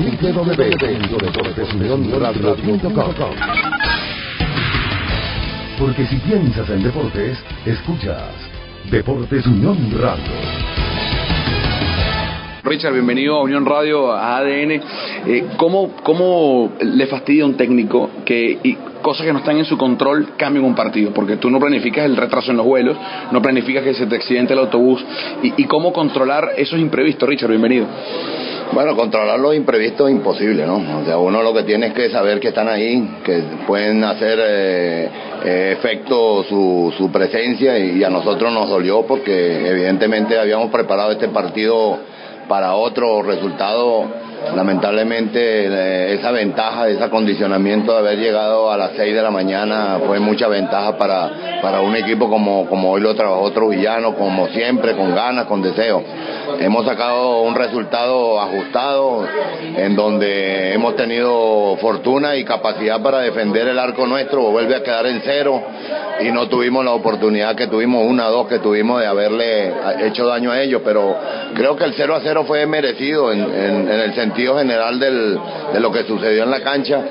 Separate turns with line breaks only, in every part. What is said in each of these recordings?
www.deportesunionradio.com Porque si piensas en deportes, escuchas Deportes Unión Radio.
Richard, bienvenido a Unión Radio, a ADN. Eh, ¿cómo, ¿Cómo le fastidia a un técnico que y cosas que no están en su control cambien un partido? Porque tú no planificas el retraso en los vuelos, no planificas que se te accidente el autobús. ¿Y, y cómo controlar esos imprevistos? Richard, bienvenido.
Bueno, controlar los imprevistos es imposible, ¿no? O sea, uno lo que tiene es que saber que están ahí, que pueden hacer eh, eh, efecto su, su presencia y a nosotros nos dolió porque evidentemente habíamos preparado este partido para otro resultado lamentablemente eh, esa ventaja, ese acondicionamiento de haber llegado a las 6 de la mañana fue mucha ventaja para, para un equipo como, como hoy lo trabajó Trujillano, como siempre, con ganas, con deseo. Hemos sacado un resultado ajustado en donde hemos tenido fortuna y capacidad para defender el arco nuestro, vuelve a quedar en cero y no tuvimos la oportunidad que tuvimos, una o dos que tuvimos de haberle hecho daño a ellos, pero creo que el 0 a 0 fue merecido en, en, el sentido general del, de lo que sucedió en la cancha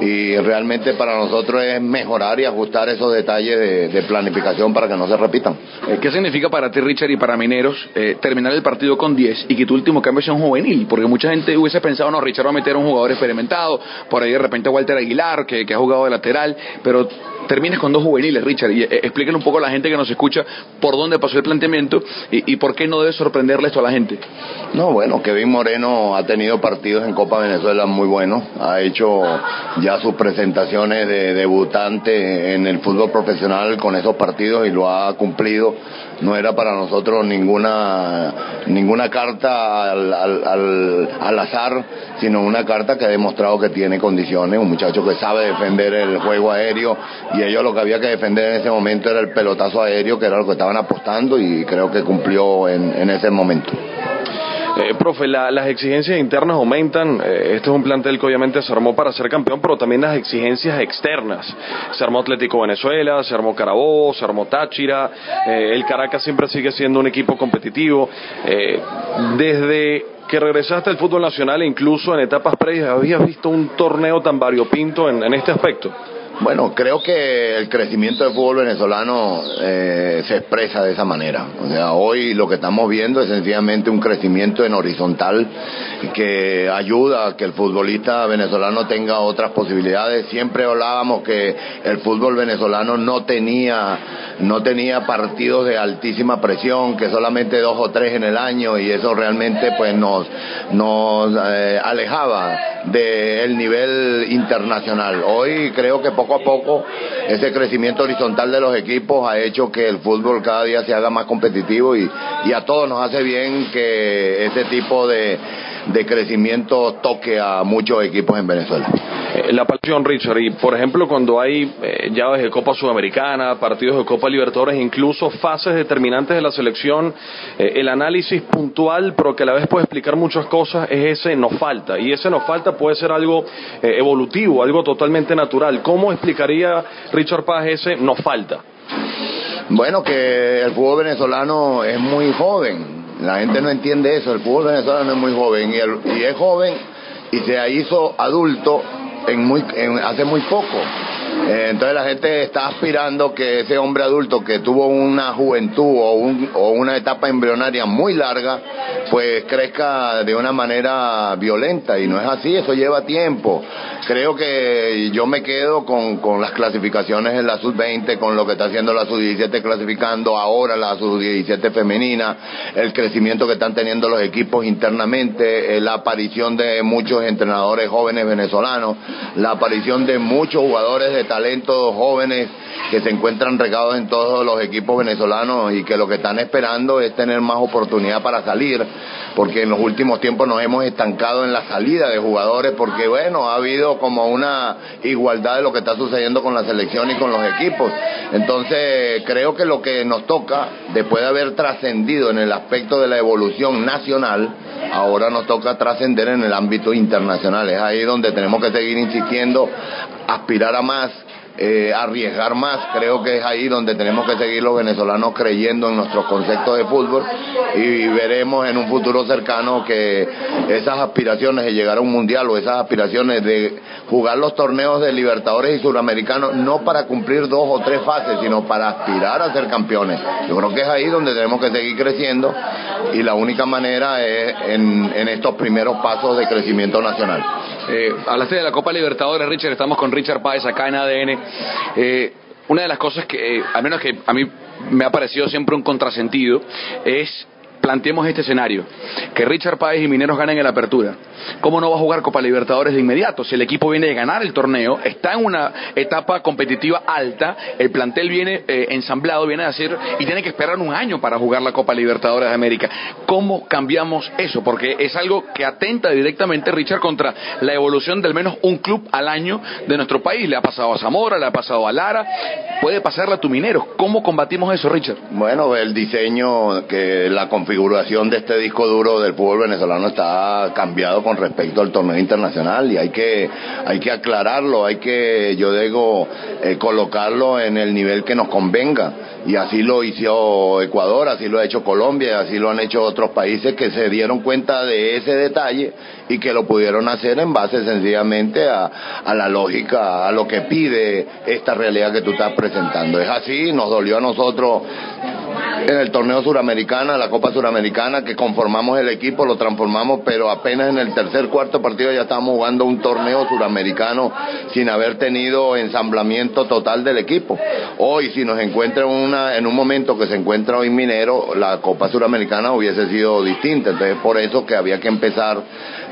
y realmente para nosotros es mejorar y ajustar esos detalles de, de planificación para que no se repitan.
Eh, ¿Qué significa para ti, Richard, y para Mineros eh, terminar el partido con 10 y que tu último cambio sea un juvenil? Porque mucha gente hubiese pensado, no, Richard va a meter a un jugador experimentado, por ahí de repente Walter Aguilar, que, que ha jugado de lateral, pero termines con dos juveniles, Richard, y eh, explíquenle un poco a la gente que nos escucha por dónde pasó el planteamiento y, y por qué no debe sorprenderle esto a la gente.
No, bueno, Kevin Moreno ha tenido partidos en Copa Venezuela muy buenos, ha hecho ya sus presentaciones de debutante en el fútbol profesional con esos partidos y lo ha cumplido. No era para nosotros ninguna ninguna carta al, al, al, al azar, sino una carta que ha demostrado que tiene condiciones, un muchacho que sabe defender el juego aéreo y ellos lo que había que defender en ese momento era el pelotazo aéreo, que era lo que estaban apostando y creo que cumplió en, en ese momento.
Eh, profe, la, las exigencias internas aumentan. Eh, este es un plantel que obviamente se armó para ser campeón, pero también las exigencias externas. Se armó Atlético Venezuela, se armó Carabobo, se armó Táchira. Eh, el Caracas siempre sigue siendo un equipo competitivo. desde que regresaste al fútbol nacional incluso en etapas previas, ¿habías visto un torneo tan variopinto en, en este aspecto?
Bueno, creo que el crecimiento del fútbol venezolano eh, se expresa de esa manera. O sea, hoy lo que estamos viendo es sencillamente un crecimiento en horizontal que ayuda a que el futbolista venezolano tenga otras posibilidades. Siempre hablábamos que el fútbol venezolano no tenía, no tenía partidos de altísima presión, que solamente dos o tres en el año y eso realmente pues nos, nos eh, alejaba del nivel internacional. Hoy creo que poco a poco ese crecimiento horizontal de los equipos ha hecho que el fútbol cada día se haga más competitivo y, y a todos nos hace bien que ese tipo de, de crecimiento toque a muchos equipos en Venezuela.
Eh, la pasión, Richard, y por ejemplo cuando hay eh, llaves de Copa Sudamericana, partidos de Copa Libertadores, incluso fases determinantes de la selección, eh, el análisis puntual, pero que a la vez puede explicar muchas cosas, es ese nos falta. Y ese nos falta puede ser algo eh, evolutivo, algo totalmente natural. ¿Cómo explicaría Richard Paz ese nos falta?
Bueno, que el fútbol venezolano es muy joven. La gente no entiende eso. El fútbol venezolano es muy joven y, el, y es joven y se hizo adulto en muy, en, hace muy poco. Eh, entonces la gente está aspirando que ese hombre adulto que tuvo una juventud o, un, o, una etapa embrionaria muy larga, pues crezca de una manera violenta y no es así, eso lleva tiempo. Creo que yo me quedo con, con las clasificaciones en la sub-20, con lo que está haciendo la sub-17 clasificando ahora la sub-17 femenina, el crecimiento que están teniendo los equipos internamente, eh, la aparición de muchos entrenadores jóvenes venezolanos, la aparición de muchos jugadores de talentos jóvenes que se encuentran regados en todos los equipos venezolanos y que lo que están esperando es tener más oportunidad para salir, porque en los últimos tiempos nos hemos estancado en la salida de jugadores, porque bueno, ha habido como una igualdad de lo que está sucediendo con la selección y con los equipos. Entonces, creo que lo que nos toca, después de haber trascendido en el aspecto de la evolución nacional, ahora nos toca trascender en el ámbito internacional. Es ahí donde tenemos que seguir insistiendo, aspirar a más eh, arriesgar más. Creo que es ahí donde tenemos que seguir los venezolanos creyendo en nuestros conceptos de fútbol y veremos en un futuro cercano que esas aspiraciones de llegar a un mundial o esas aspiraciones de jugar los torneos de Libertadores y Suramericanos no para cumplir dos o tres fases, sino para aspirar a ser campeones. Yo creo que es ahí donde tenemos que seguir creciendo y la única manera es en, en estos primeros pasos de crecimiento nacional.
Eh, hablaste de la Copa Libertadores, Richard, estamos con Richard Páez acá en ADN. Eh, una de las cosas que, eh, al menos que a mí me ha parecido siempre un contrasentido, es planteemos este escenario, que Richard Páez y Mineros ganen en la apertura. ¿Cómo no va a jugar Copa Libertadores de inmediato? Si el equipo viene de ganar el torneo, está en una etapa competitiva alta, el plantel viene eh, ensamblado, viene a decir, y tiene que esperar un año para jugar la Copa Libertadores de América. ¿Cómo cambiamos eso? Porque es algo que atenta directamente, Richard, contra la evolución de al menos un club al año de nuestro país. Le ha pasado a Zamora, le ha pasado a Lara, puede pasarle a tu Mineros. ¿Cómo combatimos eso, Richard?
Bueno, el diseño que la configuración de este disco duro del fútbol venezolano está cambiado con respecto al torneo internacional y hay que hay que aclararlo, hay que yo digo eh, colocarlo en el nivel que nos convenga y así lo hizo Ecuador, así lo ha hecho Colombia, así lo han hecho otros países que se dieron cuenta de ese detalle y que lo pudieron hacer en base sencillamente a, a la lógica, a lo que pide esta realidad que tú estás presentando. Es así, nos dolió a nosotros en el torneo suramericana, la Copa Suramericana, que conformamos el equipo, lo transformamos, pero apenas en el tercer, cuarto partido ya estábamos jugando un torneo suramericano sin haber tenido ensamblamiento total del equipo. Hoy, si nos encuentra una, en un momento que se encuentra hoy Minero, la Copa Suramericana hubiese sido distinta. Entonces, por eso que había que empezar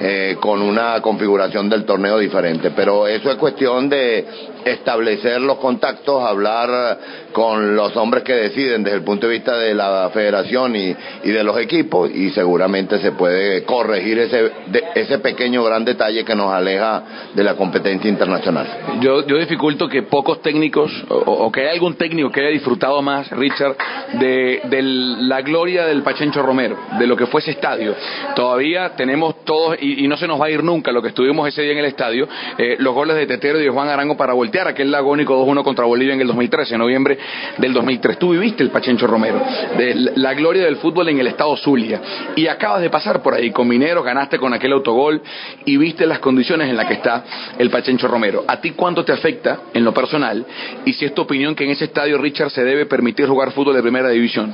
eh, con una configuración del torneo diferente. Pero eso es cuestión de establecer los contactos, hablar con los hombres que deciden desde el punto de vista de la federación y, y de los equipos y seguramente se puede corregir ese, ese pequeño gran detalle que nos aleja de la competencia internacional.
Yo, yo dificulto que pocos técnicos o, que haya algún técnico que haya disfrutado más, Richard, de, de la gloria del Pachencho Romero, de lo que fue ese estadio. Todavía tenemos todos, y, y no se nos va a ir nunca lo que estuvimos ese día en el estadio, eh, los goles de Tetero y de Juan Arango para voltear aquel agónico 2-1 contra Bolivia en el 2013, en noviembre del 2003. Tú viviste el Pachencho Romero, de la gloria del fútbol en el estado Zulia, y acabas de pasar por ahí con Mineros, ganaste con aquel autogol y viste las condiciones en las que está el Pachencho Romero. ¿A ti cuánto te afecta en lo personal? Y si es tu opinión que en ese estadio, Richard, se debe permitir jugar fútbol de primera división.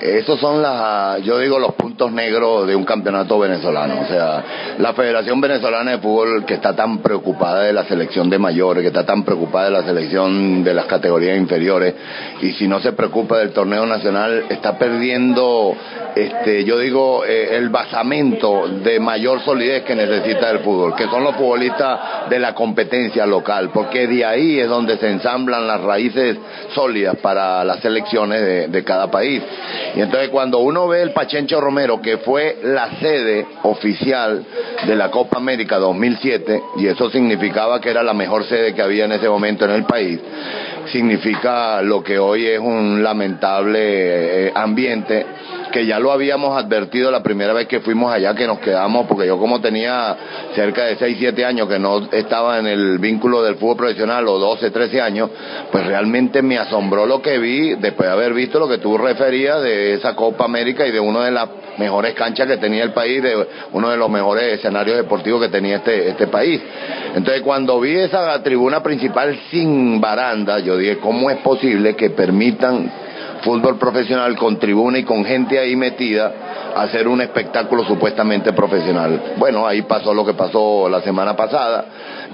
Esos son las, yo digo, los puntos negros de un campeonato venezolano. O sea, la Federación Venezolana de Fútbol que está tan preocupada de la selección de mayores, que está tan preocupada de la selección de las categorías inferiores, y si no se preocupa del torneo nacional, está perdiendo, este, yo digo, eh, el basamento de mayor solidez que necesita el fútbol, que son los futbolistas de la competencia local, porque de ahí es donde se ensamblan las raíces sólidas para las selecciones de, de cada país. Y entonces cuando uno ve el Pachencho Romero, que fue la sede oficial de la Copa América 2007, y eso significaba que era la mejor sede que había en ese momento en el país, significa lo que hoy es un lamentable eh, ambiente que ya lo habíamos advertido la primera vez que fuimos allá, que nos quedamos, porque yo como tenía cerca de 6, 7 años que no estaba en el vínculo del fútbol profesional, o 12, 13 años, pues realmente me asombró lo que vi, después de haber visto lo que tú referías de esa Copa América y de una de las mejores canchas que tenía el país, de uno de los mejores escenarios deportivos que tenía este, este país. Entonces cuando vi esa tribuna principal sin baranda, yo dije, ¿cómo es posible que permitan fútbol profesional con tribuna y con gente ahí metida a hacer un espectáculo supuestamente profesional. Bueno, ahí pasó lo que pasó la semana pasada,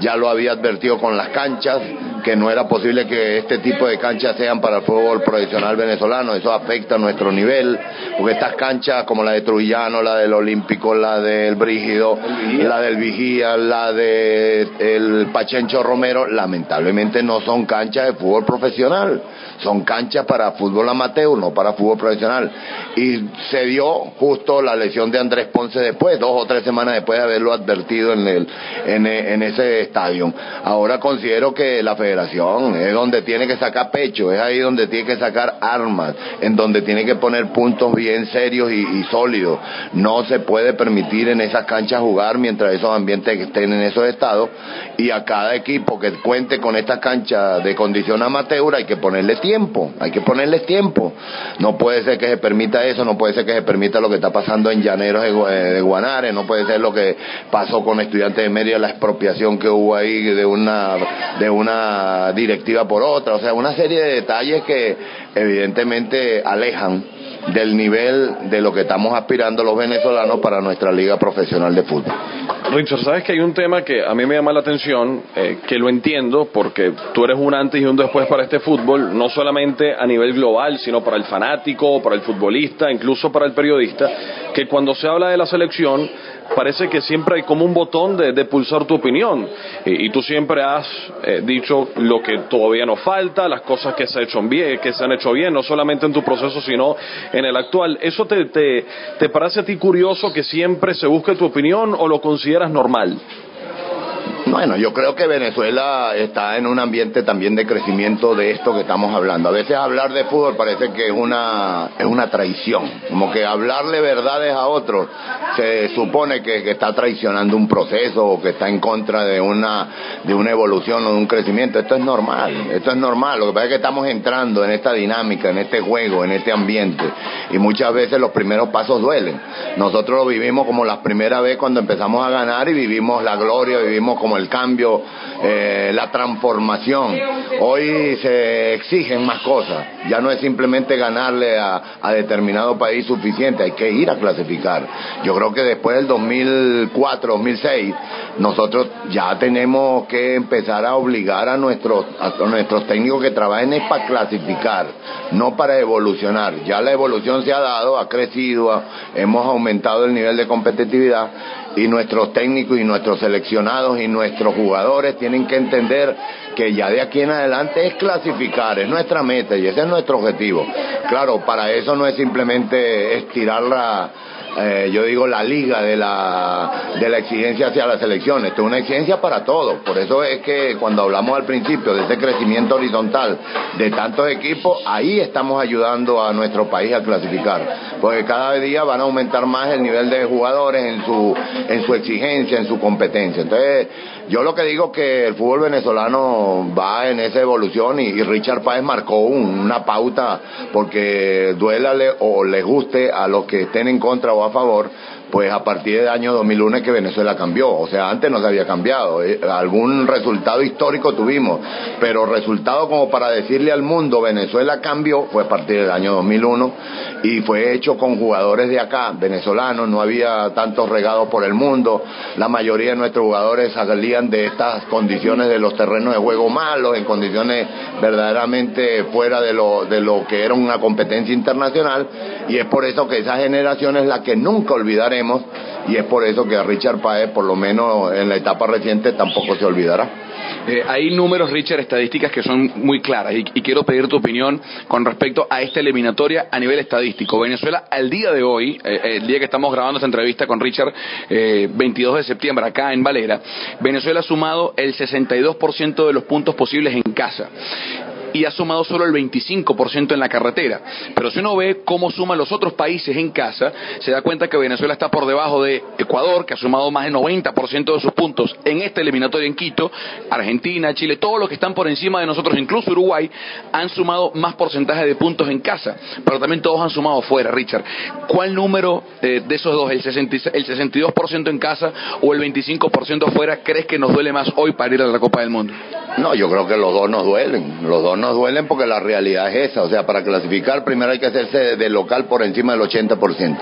ya lo había advertido con las canchas, que no era posible que este tipo de canchas sean para el fútbol profesional venezolano, eso afecta a nuestro nivel, porque estas canchas como la de Trujillano, la del Olímpico, la del Brígido, la del Vigía, la de el Pachencho Romero, lamentablemente no son canchas de fútbol profesional, son canchas para fútbol amateur, no para fútbol profesional. Y se dio justo la lesión de Andrés Ponce después, dos o tres semanas después de haberlo advertido en, el, en, ese estadio. Ahora considero que la federación es donde tiene que sacar pecho, es ahí donde tiene que sacar armas, en donde tiene que poner puntos bien serios y, sólidos. No se puede permitir en esas canchas jugar mientras esos ambientes estén en esos estados y a cada equipo que cuente con estas canchas de condición amateur hay que ponerle tiempo, hay que ponerle tiempo. No puede ser que se permita eso, no puede ser que se permita lo que está pasando en Llaneros de Guanare, no puede ser lo que pasó con estudiantes de Mérida, la expropiación que hubo ahí de una, de una directiva por otra, o sea, una serie de detalles que evidentemente alejan del nivel de lo que estamos aspirando los venezolanos para nuestra liga profesional de fútbol.
Richard, sabes que hay un tema que a mí me llama la atención, eh, que lo entiendo, porque tú eres un antes y un después para este fútbol, no solamente a nivel global, sino para el fanático, para el futbolista, incluso para el periodista, que cuando se habla de la selección, parece que siempre hay como un botón de, pulsar tu opinión. Y, tú siempre has eh, dicho lo que todavía nos falta, las cosas que se, hecho que se han hecho bien, no solamente en tu proceso, sino en el actual. ¿Eso te, te, te parece a ti curioso que siempre se busque tu opinión o lo consideras normal?
Bueno, yo creo que Venezuela está en un ambiente también de crecimiento de esto que estamos hablando. A veces hablar de fútbol parece que es una, es una traición, como que hablarle verdades a otros se supone que, está traicionando un proceso o que está en contra de una, de una evolución o de un crecimiento. Esto es normal, esto es normal. Lo que pasa es que estamos entrando en esta dinámica, en este juego, en este ambiente y muchas veces los primeros pasos duelen. Nosotros lo vivimos como la primera vez cuando empezamos a ganar y vivimos la gloria, vivimos como el cambio, eh, la transformación. Hoy se exigen más cosas. Ya no es simplemente ganarle a, a, determinado país suficiente, hay que ir a clasificar. Yo creo que después del 2004, 2006, nosotros ya tenemos que empezar a obligar a nuestros, a nuestros técnicos que trabajen es para clasificar, no para evolucionar. Ya la evolución se ha dado, ha crecido, hemos aumentado el nivel de competitividad y nuestros técnicos y nuestros seleccionados y nuestros jugadores tienen que entender que ya de aquí en adelante es clasificar, es nuestra meta y ese es nuestro objetivo. Claro, para eso no es simplemente estirar la eh, yo digo, la liga de la, de la exigencia hacia la selección. Esto es una exigencia para todos. Por eso es que cuando hablamos al principio de ese crecimiento horizontal de tantos equipos, ahí estamos ayudando a nuestro país a clasificar. Porque cada día van a aumentar más el nivel de jugadores en su, en su exigencia, en su competencia. Entonces, yo lo que digo que el fútbol venezolano va en esa evolución y, Richard Páez marcó una pauta porque duélale o le guste a los que estén en contra o a favor, pues a partir del año 2001 es que Venezuela cambió. O sea, antes no se había cambiado. Eh, algún resultado histórico tuvimos, pero resultado como para decirle al mundo Venezuela cambió fue a partir del año 2001 y fue hecho con jugadores de acá, venezolanos, no había tantos regados por el mundo. La mayoría de nuestros jugadores salían de estas condiciones de los terrenos de juego malos, en condiciones verdaderamente fuera de lo, de lo que era una competencia internacional y es por eso que esa generación es la que nunca y es por eso que a Richard Paez, por lo menos en la etapa reciente, tampoco se olvidará.
Eh, hay números, Richard, estadísticas que son muy claras y, quiero pedir tu opinión con respecto a esta eliminatoria a nivel estadístico. Venezuela, al día de hoy, eh, el día que estamos grabando esta entrevista con Richard, 22 eh, de septiembre, acá en Valera, Venezuela ha sumado el 62% de los puntos posibles en casa y ha sumado solo el 25% en la carretera. Pero si uno ve cómo suman los otros países en casa, se da cuenta que Venezuela está por debajo de Ecuador, que ha sumado más del 90% de sus puntos en esta eliminatoria en Quito, Argentina, Chile, todos los que están por encima de nosotros, incluso Uruguay, han sumado más porcentaje de puntos en casa, pero también todos han sumado fuera, Richard. ¿Cuál número eh, de esos dos, el, 62% en casa o el 25% fuera, crees que nos duele más hoy para ir a la Copa del Mundo?
No, yo creo que los dos nos duelen, los dos nos duelen porque la realidad es esa. O sea, para clasificar primero hay que hacerse de local por encima del 80%.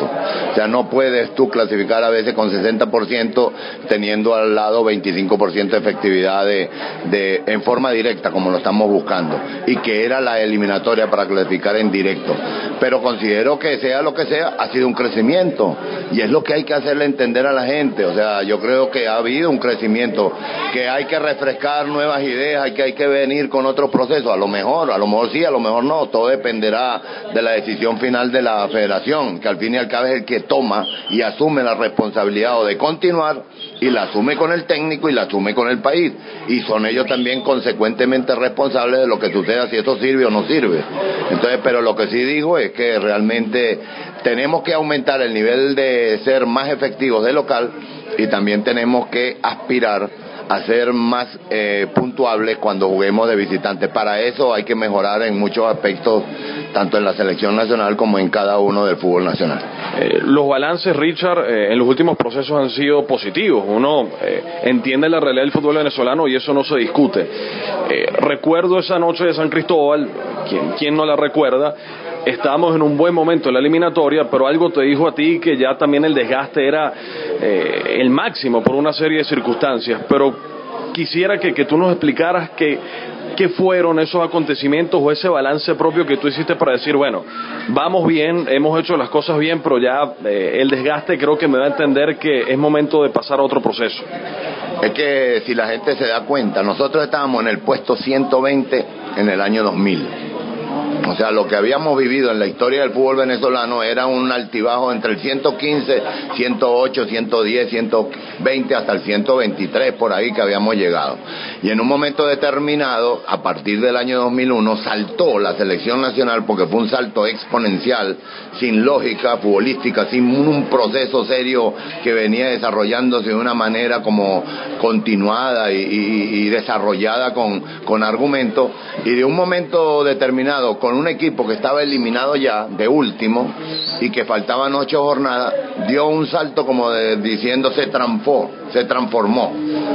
O sea, no puedes tú clasificar a veces con 60% teniendo al lado 25% de efectividad de, en forma directa, como lo estamos buscando. Y que era la eliminatoria para clasificar en directo. Pero considero que sea lo que sea, ha sido un crecimiento. Y es lo que hay que hacerle entender a la gente. O sea, yo creo que ha habido un crecimiento, que hay que refrescar nuevas ideas, hay que, hay que venir con otros procesos. A lo mejor, a lo mejor sí, a lo mejor no, todo dependerá de la decisión final de la federación, que al fin y al cabo es el que toma y asume la responsabilidad o de continuar y la asume con el técnico y la asume con el país. Y son ellos también consecuentemente responsables de lo que suceda, si eso sirve o no sirve. Entonces, pero lo que sí digo es que realmente tenemos que aumentar el nivel de ser más efectivos de local y también tenemos que aspirar a ser más eh, puntuables cuando juguemos de visitantes. Para eso hay que mejorar en muchos aspectos, tanto en la selección nacional como en cada uno del fútbol nacional.
Eh, los balances, Richard, eh, en los últimos procesos han sido positivos. Uno entiende la realidad del fútbol venezolano y eso no se discute. recuerdo esa noche de San Cristóbal, ¿quién, quién no la recuerda? Estábamos en un buen momento en la eliminatoria, pero algo te dijo a ti que ya también el desgaste era eh, el máximo por una serie de circunstancias. Pero quisiera que, tú nos explicaras que, qué fueron esos acontecimientos o ese balance propio que tú hiciste para decir, bueno, vamos bien, hemos hecho las cosas bien, pero ya eh, el desgaste creo que me da a entender que es momento de pasar a otro proceso.
Es que si la gente se da cuenta, nosotros estábamos en el puesto 120 en el año 2000 o sea, lo que habíamos vivido en la historia del fútbol venezolano era un altibajo entre el 115, 108, 110, 120 hasta el 123 por ahí que habíamos llegado. Y en un momento determinado, a partir del año 2001, saltó la selección nacional porque fue un salto exponencial, sin lógica futbolística, sin un proceso serio que venía desarrollándose de una manera como continuada y, desarrollada con, con argumentos. Y de un momento determinado, con un equipo que estaba eliminado ya, de último, y que faltaban ocho jornadas, dio un salto como de, diciendo se transformó, se transformó.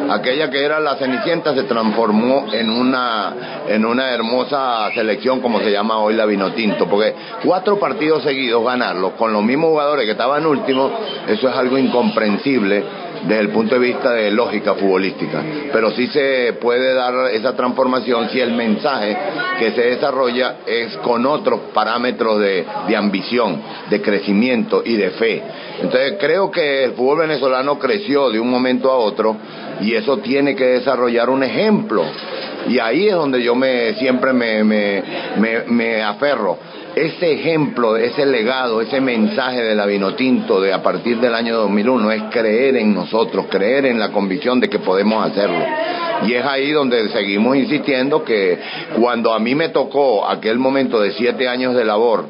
Aquella que era la Cenicienta se transformó en una, en una hermosa selección como se llama hoy la Vinotinto, porque cuatro partidos seguidos ganarlos con los mismos jugadores que estaban últimos, eso es algo incomprensible desde el punto de vista de lógica futbolística. Pero sí se puede dar esa transformación si el mensaje que se desarrolla es con otros parámetros de, de ambición, de crecimiento y de fe. Entonces creo que el fútbol venezolano creció de un momento a otro y eso tiene que desarrollar un ejemplo. Y ahí es donde yo me siempre me, me, me, me aferro ese ejemplo, ese legado, ese mensaje de la Vinotinto de a partir del año 2001 es creer en nosotros, creer en la convicción de que podemos hacerlo. Y es ahí donde seguimos insistiendo que cuando a mí me tocó aquel momento de siete años de labor,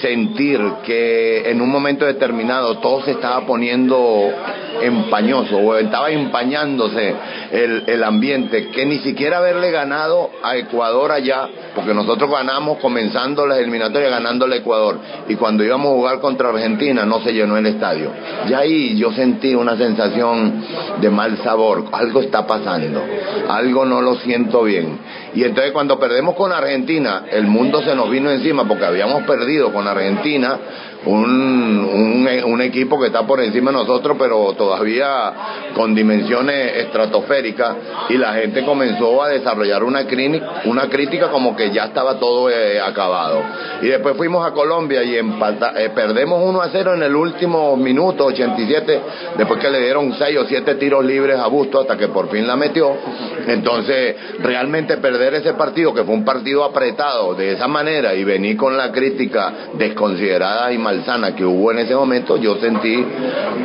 sentir que en un momento determinado todo se estaba poniendo empañoso o estaba empañándose el, el ambiente, que ni siquiera haberle ganado a Ecuador allá, porque nosotros ganamos comenzando las eliminatorias ganándole a Ecuador, y cuando íbamos a jugar contra Argentina no se llenó el estadio. Y ahí yo sentí una sensación de mal sabor, algo está pasando, algo no lo siento bien. Y entonces cuando perdemos con Argentina, el mundo se nos vino encima porque habíamos perdido con Argentina un, un, equipo que está por encima de nosotros, pero todavía con dimensiones estratosféricas, y la gente comenzó a desarrollar una, una crítica como que ya estaba todo eh, acabado. Y después fuimos a Colombia y empata, eh, perdemos 1 a 0 en el último minuto, 87, después que le dieron 6 o 7 tiros libres a Busto hasta que por fin la metió. Entonces, realmente perder ese partido, que fue un partido apretado de esa manera, y venir con la crítica desconsiderada y malsana que hubo en ese momento, yo sentí,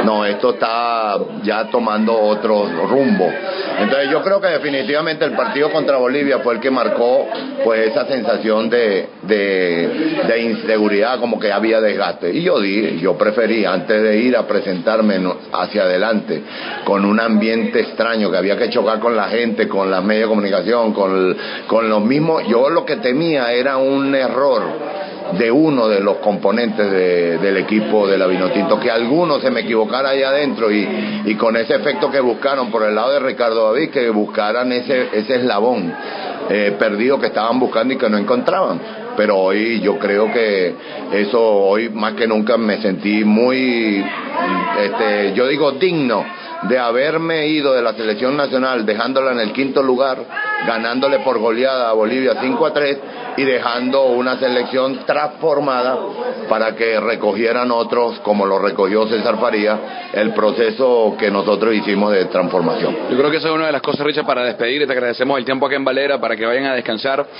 no, esto está ya tomando otro rumbo. Entonces yo creo que definitivamente el partido contra Bolivia fue el que marcó pues esa sensación de, de, inseguridad, como que había desgaste. Y yo di, yo preferí, antes de ir a presentarme hacia adelante, con un ambiente extraño, que había que chocar con la gente, con las medios de comunicación, con, con los mismos, yo lo que temía era un error de uno de los componentes del equipo de la Vinotinto, que alguno se me equivocara ahí adentro y, y, con ese efecto que buscaron por el lado de Ricardo David, que buscaran ese, ese eslabón eh, perdido que estaban buscando y que no encontraban. Pero hoy yo creo que eso, hoy más que nunca me sentí muy, este, yo digo digno de haberme ido de la selección nacional dejándola en el quinto lugar, ganándole por goleada a Bolivia 5 a 3 y dejando una selección transformada para que recogieran otros, como lo recogió César Faría, el proceso que nosotros hicimos de transformación.
Yo creo que esa es una de las cosas, Richard, para despedir. Te agradecemos el tiempo aquí en Valera para que vayan a descansar.